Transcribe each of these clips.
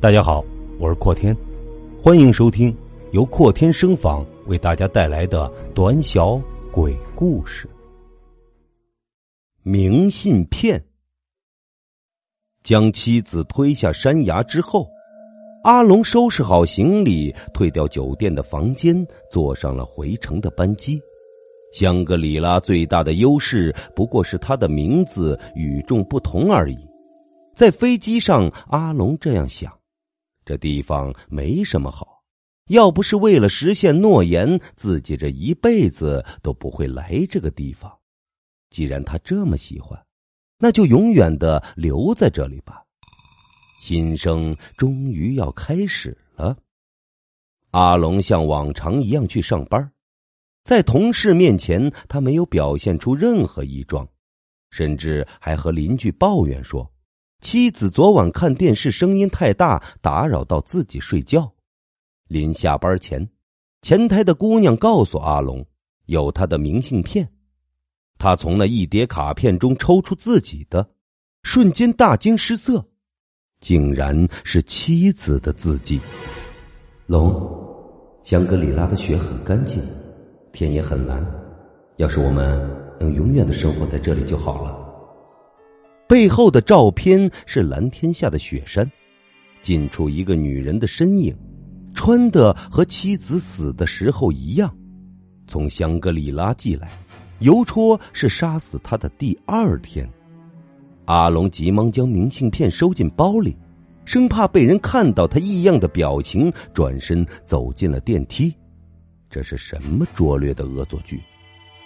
大家好，我是阔天，欢迎收听由阔天声访为大家带来的短小鬼故事。明信片。将妻子推下山崖之后，阿龙收拾好行李，退掉酒店的房间，坐上了回程的班机。香格里拉最大的优势不过是它的名字与众不同而已。在飞机上，阿龙这样想。这地方没什么好，要不是为了实现诺言，自己这一辈子都不会来这个地方。既然他这么喜欢，那就永远的留在这里吧。新生终于要开始了。阿龙像往常一样去上班，在同事面前，他没有表现出任何异状，甚至还和邻居抱怨说。妻子昨晚看电视声音太大，打扰到自己睡觉。临下班前，前台的姑娘告诉阿龙，有他的明信片。他从那一叠卡片中抽出自己的，瞬间大惊失色，竟然是妻子的字迹。龙，香格里拉的雪很干净，天也很蓝。要是我们能永远的生活在这里就好了。背后的照片是蓝天下的雪山，近处一个女人的身影，穿的和妻子死的时候一样，从香格里拉寄来。邮戳是杀死他的第二天。阿龙急忙将明信片收进包里，生怕被人看到他异样的表情，转身走进了电梯。这是什么拙劣的恶作剧？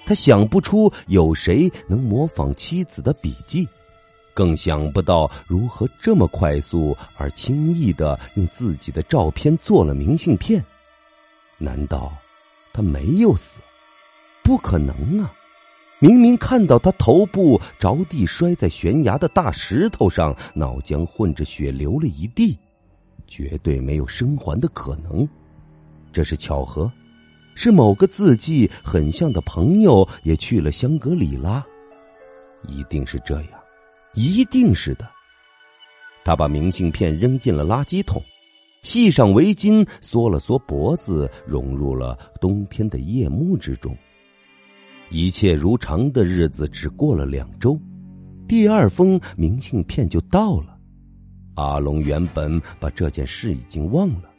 他想不出有谁能模仿妻子的笔迹。更想不到如何这么快速而轻易的用自己的照片做了明信片？难道他没有死？不可能啊！明明看到他头部着地摔在悬崖的大石头上，脑浆混着血流了一地，绝对没有生还的可能。这是巧合？是某个字迹很像的朋友也去了香格里拉？一定是这样。一定是的。他把明信片扔进了垃圾桶，系上围巾，缩了缩脖子，融入了冬天的夜幕之中。一切如常的日子只过了两周，第二封明信片就到了。阿龙原本把这件事已经忘了，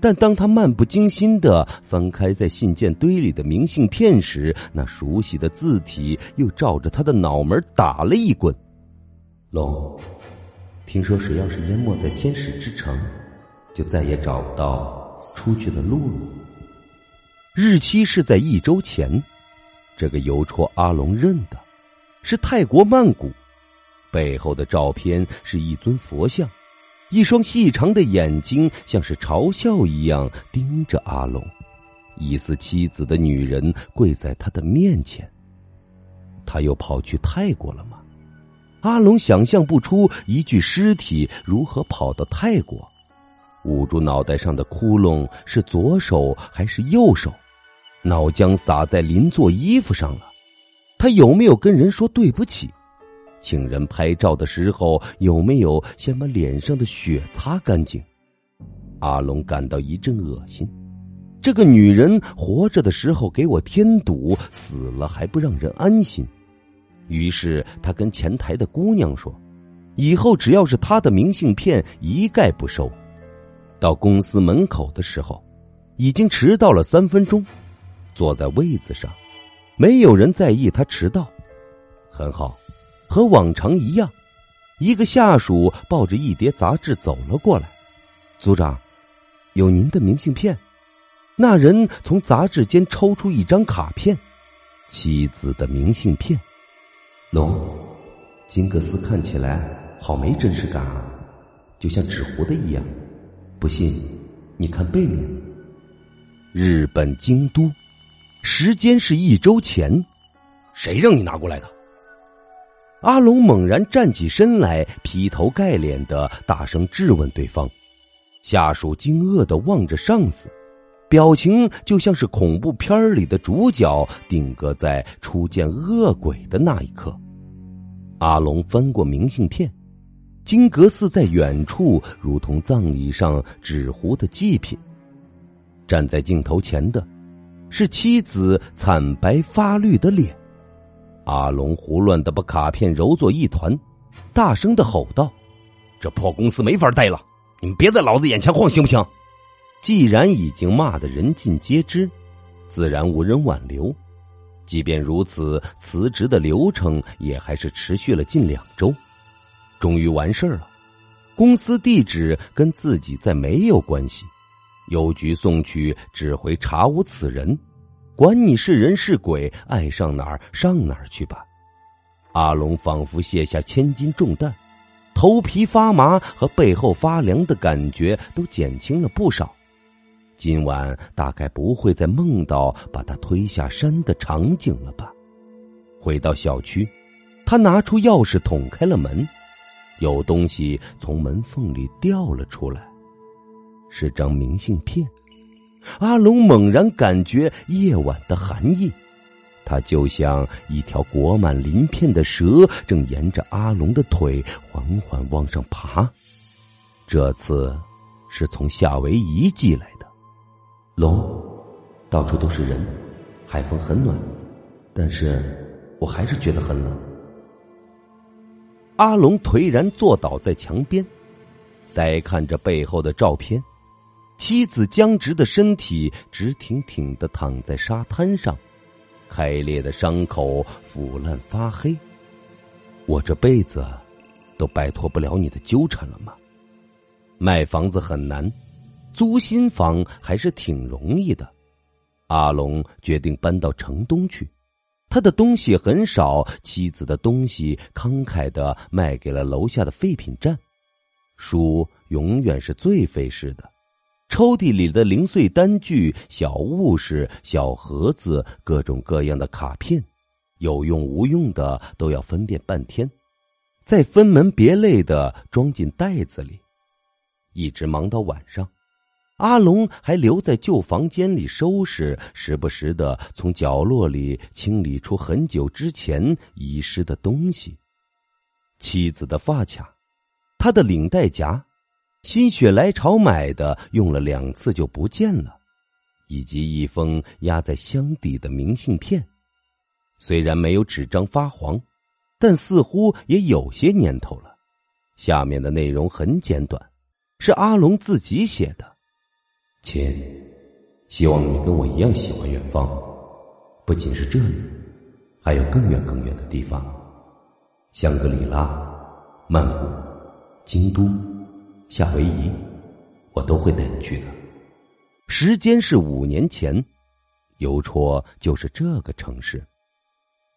但当他漫不经心的翻开在信件堆里的明信片时，那熟悉的字体又照着他的脑门打了一棍。龙，听说谁要是淹没在天使之城，就再也找不到出去的路了。日期是在一周前，这个邮戳阿龙认的，是泰国曼谷。背后的照片是一尊佛像，一双细长的眼睛像是嘲笑一样盯着阿龙，疑似妻子的女人跪在他的面前。他又跑去泰国了吗？阿龙想象不出一具尸体如何跑到泰国，捂住脑袋上的窟窿是左手还是右手？脑浆洒在邻座衣服上了，他有没有跟人说对不起？请人拍照的时候有没有先把脸上的血擦干净？阿龙感到一阵恶心，这个女人活着的时候给我添堵，死了还不让人安心。于是他跟前台的姑娘说：“以后只要是他的明信片，一概不收。”到公司门口的时候，已经迟到了三分钟。坐在位子上，没有人在意他迟到。很好，和往常一样，一个下属抱着一叠杂志走了过来。组长，有您的明信片。那人从杂志间抽出一张卡片，妻子的明信片。龙，金格斯看起来好没真实感啊，就像纸糊的一样。不信，你看背面。日本京都，时间是一周前。谁让你拿过来的？阿龙猛然站起身来，劈头盖脸的大声质问对方。下属惊愕的望着上司，表情就像是恐怖片里的主角定格在初见恶鬼的那一刻。阿龙翻过明信片，金阁寺在远处，如同葬礼上纸糊的祭品。站在镜头前的，是妻子惨白发绿的脸。阿龙胡乱的把卡片揉作一团，大声的吼道：“这破公司没法待了！你们别在老子眼前晃，行不行？”既然已经骂得人尽皆知，自然无人挽留。即便如此，辞职的流程也还是持续了近两周。终于完事儿了，公司地址跟自己再没有关系，邮局送去只回查无此人，管你是人是鬼，爱上哪儿上哪儿去吧。阿龙仿佛卸下千斤重担，头皮发麻和背后发凉的感觉都减轻了不少。今晚大概不会再梦到把他推下山的场景了吧？回到小区，他拿出钥匙捅开了门。有东西从门缝里掉了出来，是张明信片。阿龙猛然感觉夜晚的寒意，他就像一条裹满鳞片的蛇，正沿着阿龙的腿缓缓往上爬。这次是从夏威夷寄来的。龙，到处都是人，海风很暖，但是我还是觉得很冷。阿龙颓然坐倒在墙边，呆看着背后的照片。妻子僵直的身体直挺挺的躺在沙滩上，开裂的伤口腐烂发黑。我这辈子都摆脱不了你的纠缠了吗？卖房子很难，租新房还是挺容易的。阿龙决定搬到城东去。他的东西很少，妻子的东西慷慨的卖给了楼下的废品站。书永远是最费事的，抽屉里的零碎单据、小物事、小盒子、各种各样的卡片，有用无用的都要分辨半天，再分门别类的装进袋子里，一直忙到晚上。阿龙还留在旧房间里收拾，时不时的从角落里清理出很久之前遗失的东西：妻子的发卡，他的领带夹，心血来潮买的用了两次就不见了，以及一封压在箱底的明信片。虽然没有纸张发黄，但似乎也有些年头了。下面的内容很简短，是阿龙自己写的。亲，希望你跟我一样喜欢远方，不仅是这里，还有更远更远的地方，香格里拉、曼谷、京都、夏威夷，我都会带你去的。时间是五年前，邮戳就是这个城市。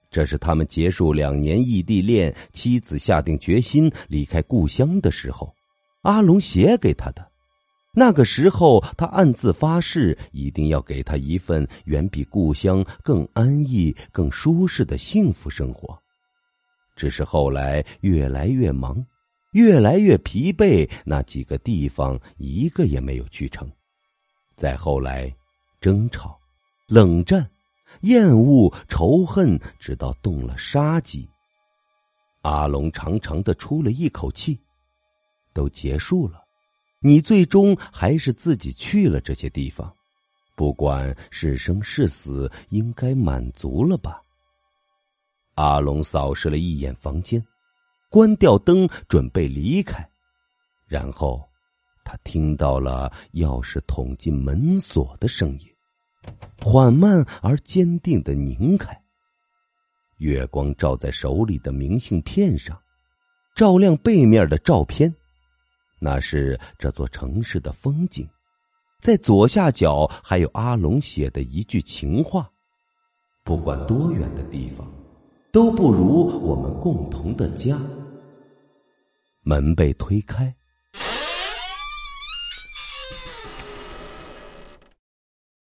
这是他们结束两年异地恋，妻子下定决心离开故乡的时候，阿龙写给他的。那个时候，他暗自发誓，一定要给他一份远比故乡更安逸、更舒适的幸福生活。只是后来越来越忙，越来越疲惫，那几个地方一个也没有去成。再后来，争吵、冷战、厌恶、仇恨，直到动了杀机。阿龙长长的出了一口气，都结束了。你最终还是自己去了这些地方，不管是生是死，应该满足了吧？阿龙扫视了一眼房间，关掉灯，准备离开，然后他听到了钥匙捅进门锁的声音，缓慢而坚定的拧开。月光照在手里的明信片上，照亮背面的照片。那是这座城市的风景，在左下角还有阿龙写的一句情话：“不管多远的地方，都不如我们共同的家。”门被推开，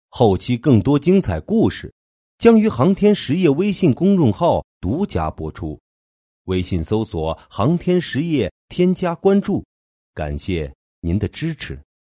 后期更多精彩故事将于航天实业微信公众号独家播出，微信搜索“航天实业”，添加关注。感谢您的支持。